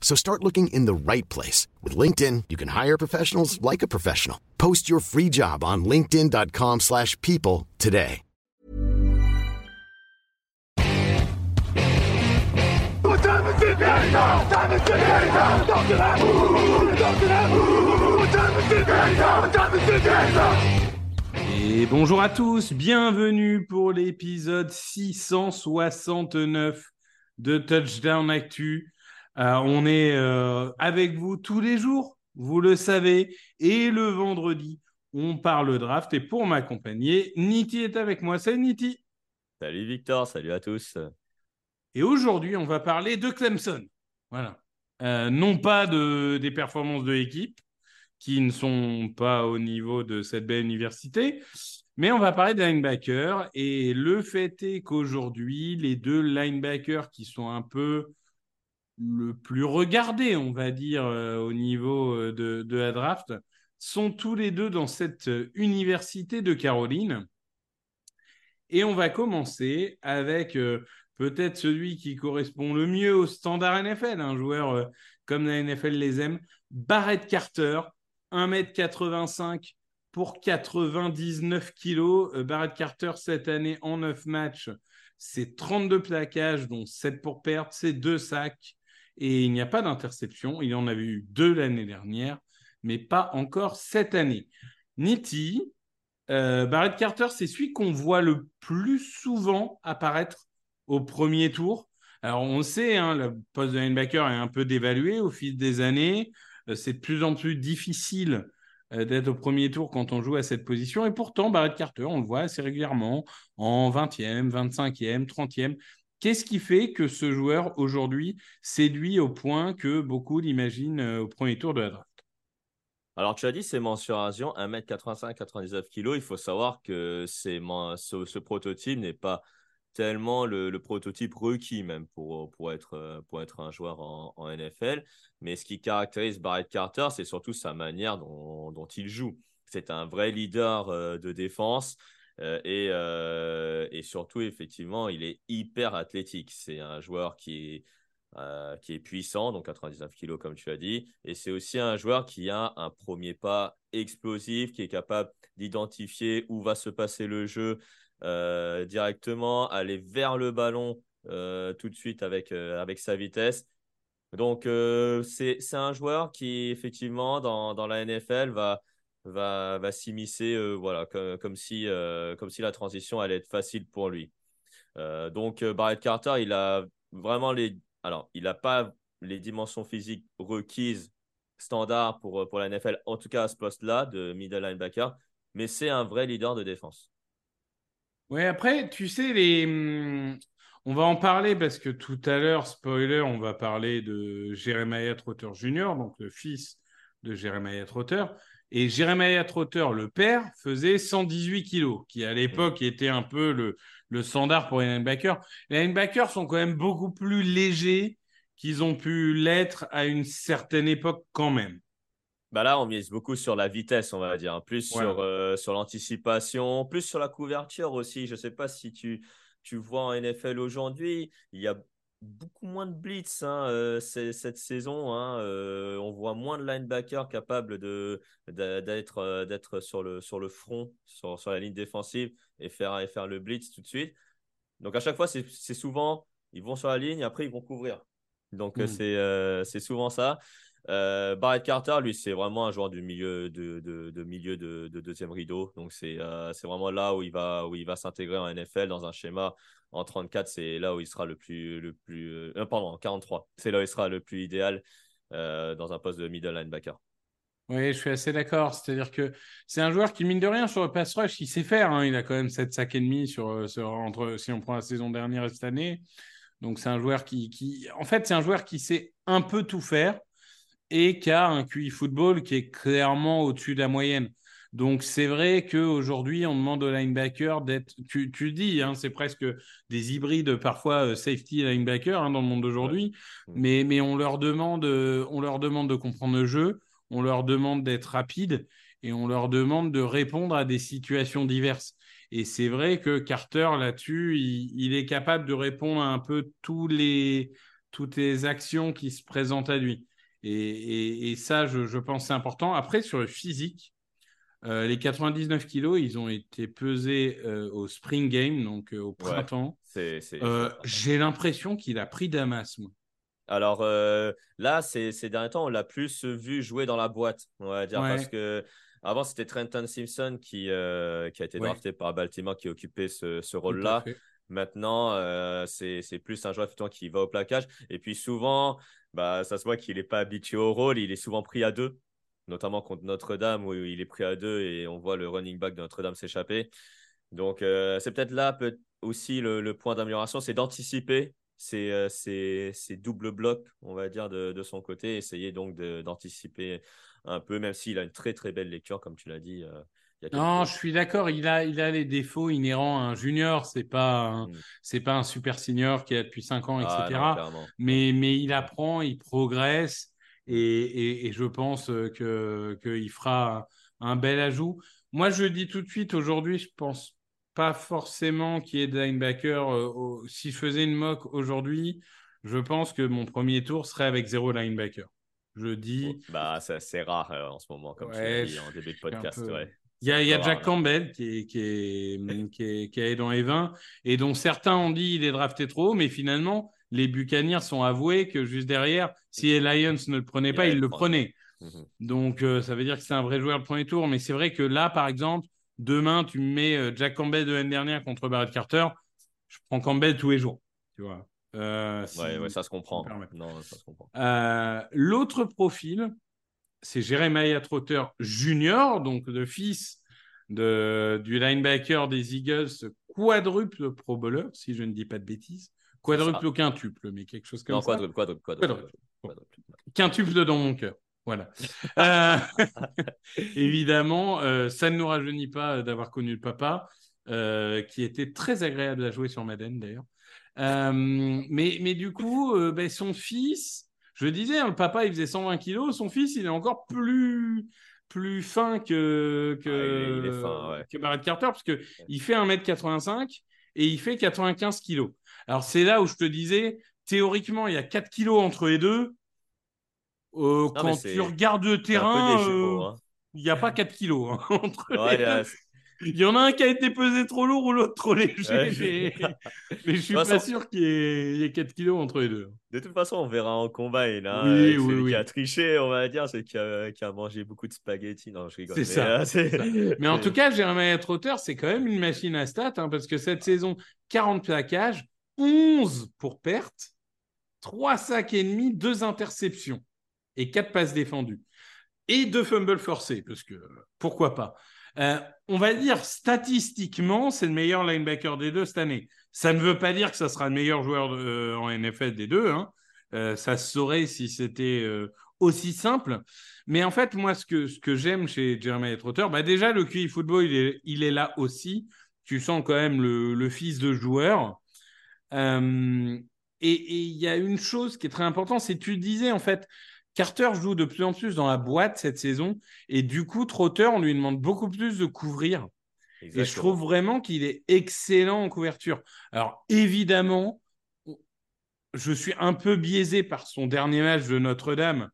So start looking in the right place. With LinkedIn, you can hire professionals like a professional. Post your free job on linkedin.com slash people today. Et bonjour à tous, bienvenue pour l'épisode 669 de Touchdown Actu. Euh, on est euh, avec vous tous les jours, vous le savez, et le vendredi, on parle draft. Et pour m'accompagner, Niti est avec moi. Salut Niti. Salut Victor, salut à tous. Et aujourd'hui, on va parler de Clemson. Voilà. Euh, non pas de, des performances de l'équipe, qui ne sont pas au niveau de cette belle université, mais on va parler de linebackers. Et le fait est qu'aujourd'hui, les deux linebackers qui sont un peu le plus regardés, on va dire, euh, au niveau euh, de, la draft, sont tous les deux dans cette euh, université de Caroline. Et on va commencer avec peut-être celui qui correspond le mieux au standard NFL, un joueur comme la NFL les aime, Barrett Carter, 1m85 pour 99 kilos. Euh, Barrett Carter, cette année, en 9 matchs, c'est 32 plaquages, dont 7 pour perdre, c'est 2 sacs. Et il n'y a pas d'interception. Il en avait eu deux l'année dernière, mais pas encore cette année. Nitti, euh, Barrett Carter, c'est celui qu'on voit le plus souvent apparaître au premier tour. Alors, on sait, hein, le poste de linebacker est un peu dévalué au fil des années. Euh, c'est de plus en plus difficile euh, d'être au premier tour quand on joue à cette position. Et pourtant, Barrett Carter, on le voit assez régulièrement en 20e, 25e, 30e. Qu'est-ce qui fait que ce joueur aujourd'hui séduit au point que beaucoup l'imaginent euh, au premier tour de la draft? Alors, tu as dit c'est mensuration 1m85, 99 kg. Il faut savoir que ce, ce prototype n'est pas tellement le, prototype requis même pour, pour, être, pour être un joueur en, NFL. Mais ce qui caractérise Barrett Carter, c'est surtout sa manière dont, il joue. C'est un vrai leader euh, de défense. Euh, et, euh, et, surtout, effectivement, il est hyper athlétique. C'est un joueur qui est, euh, qui est puissant, donc 99 kg comme tu as dit. Et c'est aussi un joueur qui a un premier pas explosif, qui est capable d'identifier où va se passer le jeu euh, directement, aller vers le ballon euh, tout de suite avec, avec sa vitesse. Donc, c'est un joueur qui, effectivement, dans, dans la NFL, va va, va s'immiscer euh, voilà, comme, comme, si, euh, comme si la transition allait être facile pour lui. Euh, donc, Barrett Carter, il a vraiment les. Alors, il n'a pas les dimensions physiques requises standard pour, pour la NFL, en tout cas à ce poste-là de middle linebacker, mais c'est un vrai leader de défense. Oui, après, tu sais, les... Hmm, on va en parler parce que tout à l'heure, spoiler, on va parler de Jeremiah Trotter Jr., donc le fils de Jeremiah Trotter. Et Jeremiah Trotter, le père, faisait 118 kilos, qui à l'époque était un peu le, le standard pour les linebackers. Les linebackers sont quand même beaucoup plus légers qu'ils ont pu l'être à une certaine époque quand même. Bah là, on mise beaucoup sur la vitesse, on va dire, plus ouais. sur, euh, sur l'anticipation, plus sur la couverture aussi. Je ne sais pas si tu, tu vois en NFL aujourd'hui, il y a beaucoup moins de blitz hein, euh, cette saison. Hein, euh, on voit moins de linebackers capables de, d'être, euh, d'être sur, le, sur le front, sur, sur la ligne défensive et faire, et faire le blitz tout de suite. Donc à chaque fois, c'est, souvent, ils vont sur la ligne, après ils vont couvrir. Donc mm. c'est, c'est souvent ça. Barrett Carter, lui, c'est vraiment un joueur du milieu de, de, milieu de, deuxième rideau. Donc, c'est c'est vraiment là où il va, où il va s'intégrer en NFL dans un schéma. En 34, c'est là où il sera le plus. Le plus pardon, en 43, c'est là où il sera le plus idéal dans un poste de middle linebacker. Oui, je suis assez d'accord. C'est-à-dire que c'est un joueur qui, mine de rien, sur le pass rush, il sait faire. Hein. Il a quand même 7 sacs et demi sur, sur, entre, si on prend la saison dernière et cette année. Donc, c'est un joueur qui, qui... En fait, c'est un joueur qui sait un peu tout faire et qui a un QI football qui est clairement au-dessus de la moyenne. Donc, c'est vrai qu'aujourd'hui, on demande au linebacker d'être. Tu, tu dis, hein, c'est presque des hybrides, parfois euh, safety linebacker hein, dans le monde d'aujourd'hui. Mais, mais on, leur demande, euh, on leur demande de comprendre le jeu on leur demande d'être rapide et on leur demande de répondre à des situations diverses. Et c'est vrai que Carter, là-dessus, il, est capable de répondre à un peu tous les, toutes les actions qui se présentent à lui. Et, ça, je, pense, c'est important. Après, sur le physique, euh, les 99 kilos, ils ont été pesés euh, au Spring Game, donc euh, au printemps. J'ai l'impression qu'il a pris Damas, moi. Alors là, ces, derniers temps, on l'a plus vu jouer dans la boîte, on va dire, parce que avant, c'était Trenton Simpson qui, qui a été drafté par Baltimore qui occupait ce, ce rôle-là. Maintenant, euh, c'est plus un joueur qui va au plaquage. Et puis souvent, bah, ça se voit qu'il n'est pas habitué au rôle. Il est souvent pris à deux, notamment contre Notre-Dame où il est pris à deux et on voit le running back de Notre-Dame s'échapper. Donc, c'est peut-être là peut aussi le, le point d'amélioration, c'est d'anticiper euh, ces, doubles blocs, on va dire, de, son côté. Essayer donc d'anticiper un peu, même s'il a une très très belle lecture, comme tu l'as dit. Euh, non, je suis d'accord. Il a, il a les défauts inhérents à un junior. C'est pas, mm. c'est pas un super senior qui a depuis 5 ans, etc. Ah, mais, mais il apprend, il progresse et, et, je pense que qu'il fera un bel ajout. Moi, je dis tout de suite aujourd'hui, je pense pas forcément qu'il y ait de linebacker. Euh, si je faisais une mock aujourd'hui, je pense que mon premier tour serait avec zéro linebacker. Je dis. Bah, c'est rare euh, en ce moment, comme tu l'as dit en début de podcast. Il y a, y a Jack Campbell qui est, qui, est, qui, est, qui est dans les 20 et dont certains ont dit il est drafté trop haut, mais finalement, les Buccaneers sont avoués que juste derrière, si les Lions ne le prenaient pas, ils le prenaient. Mhm. Donc, euh, ça veut dire que c'est un vrai joueur de premier tour. Mais c'est vrai que là, par exemple, Demain, tu mets euh, Jack Campbell de l'année dernière contre Barrett Carter. Je prends Campbell tous les jours. Tu vois. Euh, ouais, ça se comprend. Euh, l'autre profil, c'est Jeremiah Trotter Junior, donc le fils de, du linebacker des Eagles, quadruple Pro Bowler, si je ne dis pas de bêtises. Quadruple ou quintuple, mais quelque chose comme non, ça. Quadruple, quadruple, quadruple. Quintuple dans mon cœur. Voilà. Euh, évidemment, euh, ça ne nous rajeunit pas d'avoir connu le papa, euh, qui était très agréable à jouer sur Madden d'ailleurs. mais, mais du coup, ben, son fils, je disais, hein, le papa il faisait 120 kilos, son fils il est encore plus, plus fin que, que, ah, que Barrett Carter, parce qu'il fait 1m85 et il fait 95 kilos. Alors c'est là où je te disais, théoriquement, il y a 4 kilos entre les deux. Euh, quand tu regardes le terrain, euh, hein. il n'y a pas 4 kilos hein, entre Il y en a un qui a été pesé trop lourd ou l'autre trop léger. mais... je suis pas sûr qu'il y, ait 4 kilos entre les deux. De toute façon, on verra en combat. Et là, oui, celui qui a triché, on va dire, c'est qui a, qui a mangé beaucoup de spaghettis. Non, je rigole. C'est ça, Mais en tout cas, Jeremiah Trotter, c'est quand même une machine à stats hein, parce que cette saison, 40 plaquages, 11 pour perte, 3 sacs et demi, 2 interceptions et quatre passes défendues. Et deux fumbles forcés, parce que pourquoi pas. Euh, on va dire statistiquement, c'est le meilleur linebacker des deux cette année. Ça ne veut pas dire que ça sera le meilleur joueur euh, en NFL des deux. Hein. Euh, ça se saurait si c'était aussi simple. Mais en fait, moi, ce que, j'aime chez Jeremy Trotter, bah déjà, le QI football, il est, là aussi. Tu sens quand même le fils de joueur. Et il y a une chose qui est très importante, c'est tu disais, en fait, Carter joue de plus en plus dans la boîte cette saison et du coup, Trotter, on lui demande beaucoup plus de couvrir. Et je trouve vraiment qu'il est excellent en couverture. Alors évidemment, je suis un peu biaisé par son dernier match de Notre-Dame,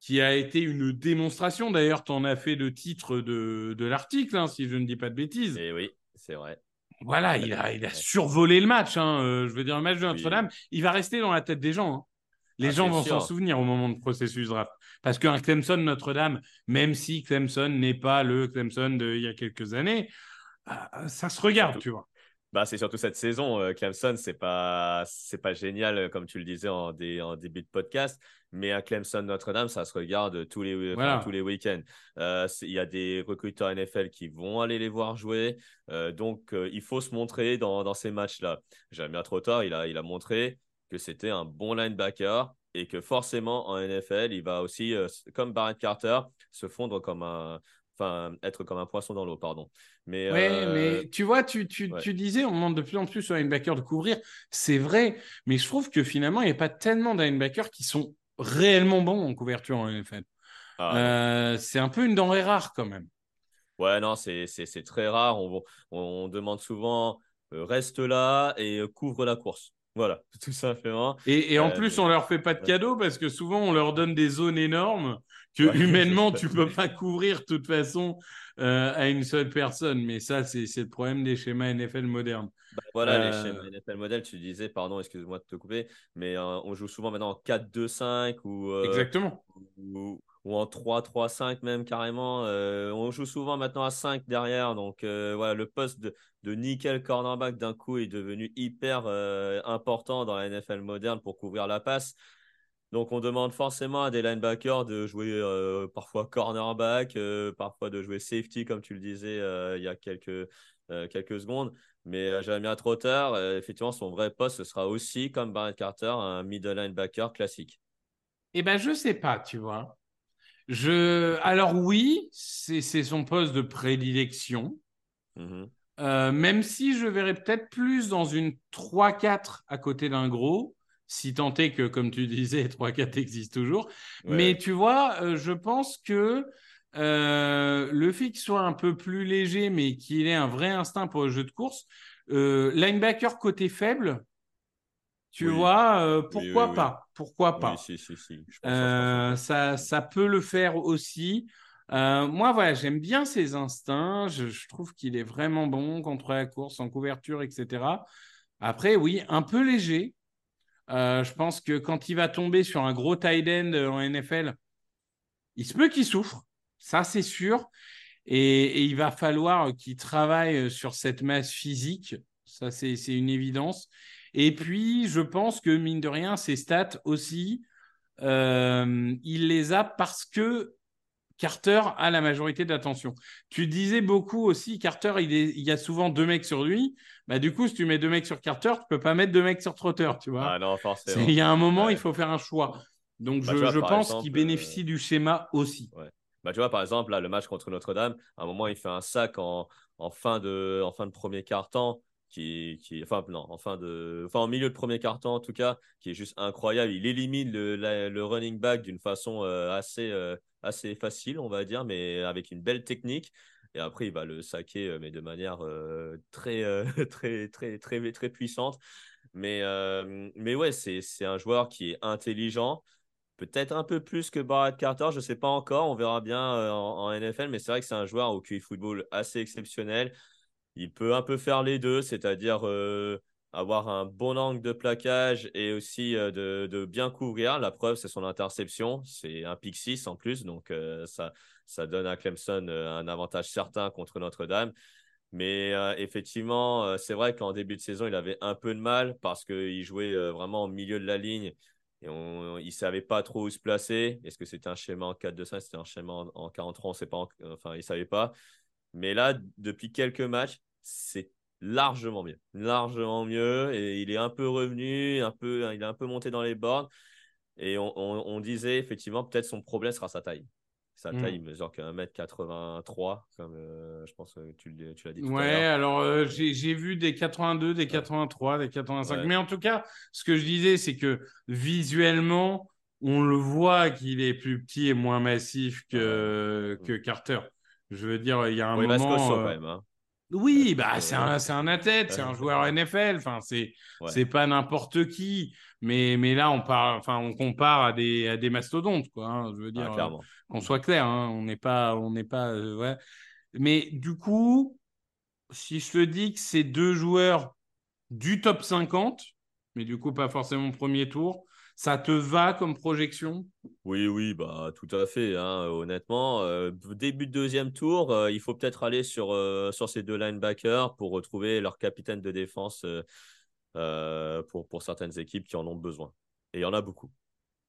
qui a été une démonstration. D'ailleurs, tu en as fait le titre de, l'article, hein, si je ne dis pas de bêtises. Et eh oui, c'est vrai. Voilà, il a, il a survolé le match. Hein. Euh, je veux dire, le match de Notre-Dame, il va rester dans la tête des gens. Hein. Les Ah, gens vont s'en souvenir au moment de processus draft. Parce qu'un Clemson Notre-Dame, même si Clemson n'est pas le Clemson d'il y a quelques années, ah, ça se regarde, Surtout- tu vois. Bah, c'est surtout cette saison. euh, Clemson, c'est pas, c'est pas génial, euh, comme tu le disais en, dé- en début de podcast. Mais un Clemson Notre-Dame, ça se regarde tous les, Voilà. tous les week-ends. Euh, Il y a des recruteurs NFL qui vont aller les voir jouer. Euh, donc, euh, il faut se montrer dans, dans ces matchs-là. Jamie Trotter, il a, il a montré que c'était un bon linebacker et que forcément, en NFL, il va aussi, euh, comme Barrett Carter, se fondre comme un. Enfin, être comme un poisson dans l'eau, pardon. Mais, Ouais, euh, mais tu vois, tu, tu, ouais. tu disais, on demande de plus en plus aux linebackers de couvrir. C'est vrai, mais je trouve que finalement, il n'y a pas tellement de linebackers qui sont réellement bons en couverture en NFL. ah. Euh, c'est un peu une denrée rare quand même. Ouais, non, c'est très rare. On, on demande souvent euh, reste là et couvre la course. Voilà, tout simplement. Et, et en Euh, plus, on leur fait pas de cadeaux parce que souvent, on leur donne des zones énormes que Ouais. humainement, tu peux pas couvrir de toute façon euh, à une seule personne. Mais ça, c'est le problème des schémas NFL modernes. Bah, voilà, les Euh, schémas NFL modèle, tu disais, pardon, excuse-moi de te couper, mais on joue souvent maintenant en 4-2-5 ou, Exactement. ou, ou en 3-3-5 même carrément. Euh, on joue souvent maintenant à 5 derrière. Donc euh, voilà, le poste de, nickel cornerback d'un coup est devenu hyper euh, important dans la NFL moderne pour couvrir la passe. Donc on demande forcément à des linebackers de jouer euh, parfois cornerback, euh, parfois de jouer safety comme tu le disais euh, il y a quelques, euh, quelques secondes. Mais euh, Jamia Trotter, euh, effectivement, son vrai poste, ce sera aussi, comme Barrett Carter, un middle linebacker classique. Eh ben, je sais pas, tu vois. Je... Alors oui, c'est son poste de prédilection. Mhm. Euh, même si je verrais peut-être plus dans une 3-4 à côté d'un gros, si tant est que, comme tu disais, 3-4 existe toujours. Ouais. Mais tu vois, euh, je pense que euh, le fait qu'il soit un peu plus léger, mais qu'il ait un vrai instinct pour le jeu de course, linebacker côté faible, tu Oui. vois, euh, pourquoi oui, oui. pas Pourquoi pas Oui, si, si, si. Je pense euh, ça, ça peut le faire aussi. Euh, moi, voilà, j'aime bien ses instincts. Je, je trouve qu'il est vraiment bon contre la course, en couverture, etc. Après, oui, un peu léger. Je pense que quand il va tomber sur un gros tight end en NFL, il se peut qu'il souffre. Ça, c'est sûr. Et, et il va falloir qu'il travaille sur cette masse physique. Ça, c'est une évidence. Et puis, je pense que, mine de rien, ses stats aussi, euh, il les a parce que Carter a la majorité de l'attention. Tu disais beaucoup aussi, Carter, il, est- il y a souvent deux mecs sur lui. Bah, du coup, si tu mets deux mecs sur Carter, tu peux pas mettre deux mecs sur Trotter, tu vois. Ah non, forcément. Il y a un moment, Ouais. il faut faire un choix. Donc, Bah, je, vois, pense qu'il euh, bénéficie du schéma aussi. Bah, tu vois, par exemple, là, le match contre Notre-Dame, à un moment, il fait un sac en, en, fin, de, en fin de premier quart-temps, qui, qui, enfin, non, en, de, enfin, en milieu de premier quart-temps, en tout cas, qui est juste incroyable. Il élimine le, le running back d'une façon euh, assez, euh, assez facile, on va dire, mais avec une belle technique. Et après, il va le saquer, euh, mais de manière très, très, très, très, très puissante. Mais, mais ouais, c'est, un joueur qui est intelligent. Peut-être un peu plus que Barrett Carter, je ne sais pas encore, on verra bien en, en NFL, mais c'est vrai que c'est un joueur au QI football assez exceptionnel. Il peut un peu faire les deux, c'est-à-dire euh, avoir un bon angle de plaquage et aussi euh, de, bien couvrir. La preuve, c'est son interception. C'est un pick 6 en plus, donc euh, ça, donne à Clemson un avantage certain contre Notre-Dame. Mais effectivement, c'est vrai qu'en début de saison, il avait un peu de mal parce qu'il jouait vraiment au milieu de la ligne et il ne savait pas trop où se placer. Est-ce que c'était un schéma en 4-2-5 C'était un schéma en, en 43 On sait pas. en- enfin, il ne savait pas. Mais là, depuis quelques matchs, c'est largement mieux. Largement mieux. Et il est un peu revenu, un peu, il est un peu monté dans les bornes. Et on, on- on disait effectivement, peut-être son problème sera sa taille. Sa Mm. taille, il mesure qu'un mètre 83, comme euh, je pense que tu, tu l'as dit tout Ouais, alors euh, j'ai vu des 82, des 83, des 85. Ouais. Mais en tout cas, ce que je disais, c'est que visuellement, on le voit qu'il est plus petit et moins massif que, que Carter. Je veux dire, il y a un reste moment. euh, quand même. hein. Oui, bah, c'est un, c'est un athlète, c'est un joueur NFL. Enfin, c'est Ouais. c'est pas n'importe qui. Mais, mais là, on, parle, enfin, on compare à des, à des mastodontes, quoi. hein. je veux Ah, dire, euh, qu'on soit clair, hein, on n'est pas, on n'est pas, euh, ouais. Mais du coup, si je te dis que c'est deux joueurs du top 50, mais du coup pas forcément premier tour, Ça te va comme projection? Oui, oui, bah tout à fait. Hein, honnêtement, euh, début de deuxième tour, euh, il faut peut-être aller sur, euh, sur ces deux linebackers pour retrouver leur capitaine de défense pour, pour certaines équipes qui en ont besoin. Et il y en a beaucoup.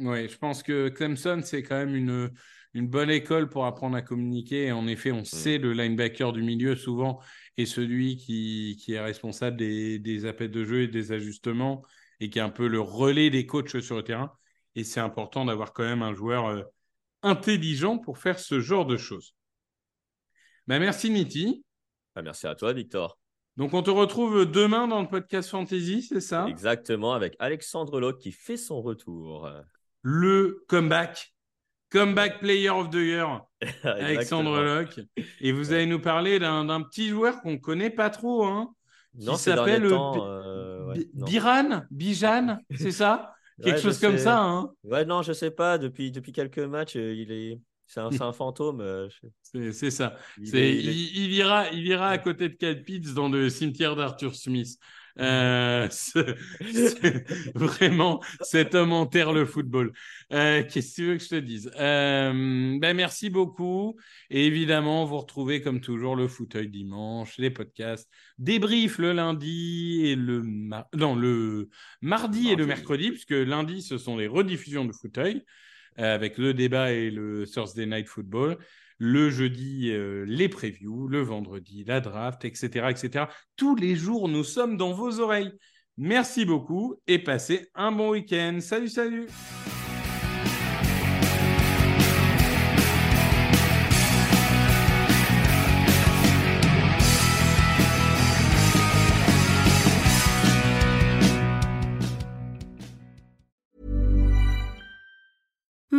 Oui, je pense que Clemson, c'est quand même une, une bonne école pour apprendre à communiquer. Et en effet, on mm. sait le linebacker du milieu souvent est celui qui, qui est responsable des, des, appels de jeu et des ajustements et qui est un peu le relais des coachs sur le terrain. Et c'est important d'avoir quand même un joueur euh, intelligent pour faire ce genre de choses. Ben, merci Niti. Bah, merci à toi Victor. Donc on te retrouve demain dans le podcast Fantasy, c'est ça? Exactement, avec Alexandre Locke qui fait son retour. Le comeback Comeback Player of the Year, Alexandre Locke. Et vous allez nous parler d'un petit joueur qu'on ne connaît pas trop, hein, qui s'appelle Biran, Bijan, c'est ça? Quelque chose comme ça. Hein ouais, non, je sais pas. Depuis, depuis quelques matchs, euh, il est. C'est un, un, fantôme. Euh, c'est ça. Il, il, il, ira, il ira à côté de Cal Pitts dans le cimetière d'Arthur Smith. Euh, vraiment, cet homme enterre le football. Euh, qu'est-ce que tu veux que je te dise? Euh, ben Merci beaucoup. Et évidemment, vous retrouvez comme toujours le fauteuil dimanche, les podcasts, débrief le lundi et le, non, le mardi, et le mercredi, puisque lundi, ce sont les rediffusions de fauteuil avec le débat et le Thursday Night Football le jeudi euh, les previews, le vendredi la draft, etc., etc. Tous les jours, nous sommes dans vos oreilles. Merci beaucoup et passez un bon week-end. Salut, salut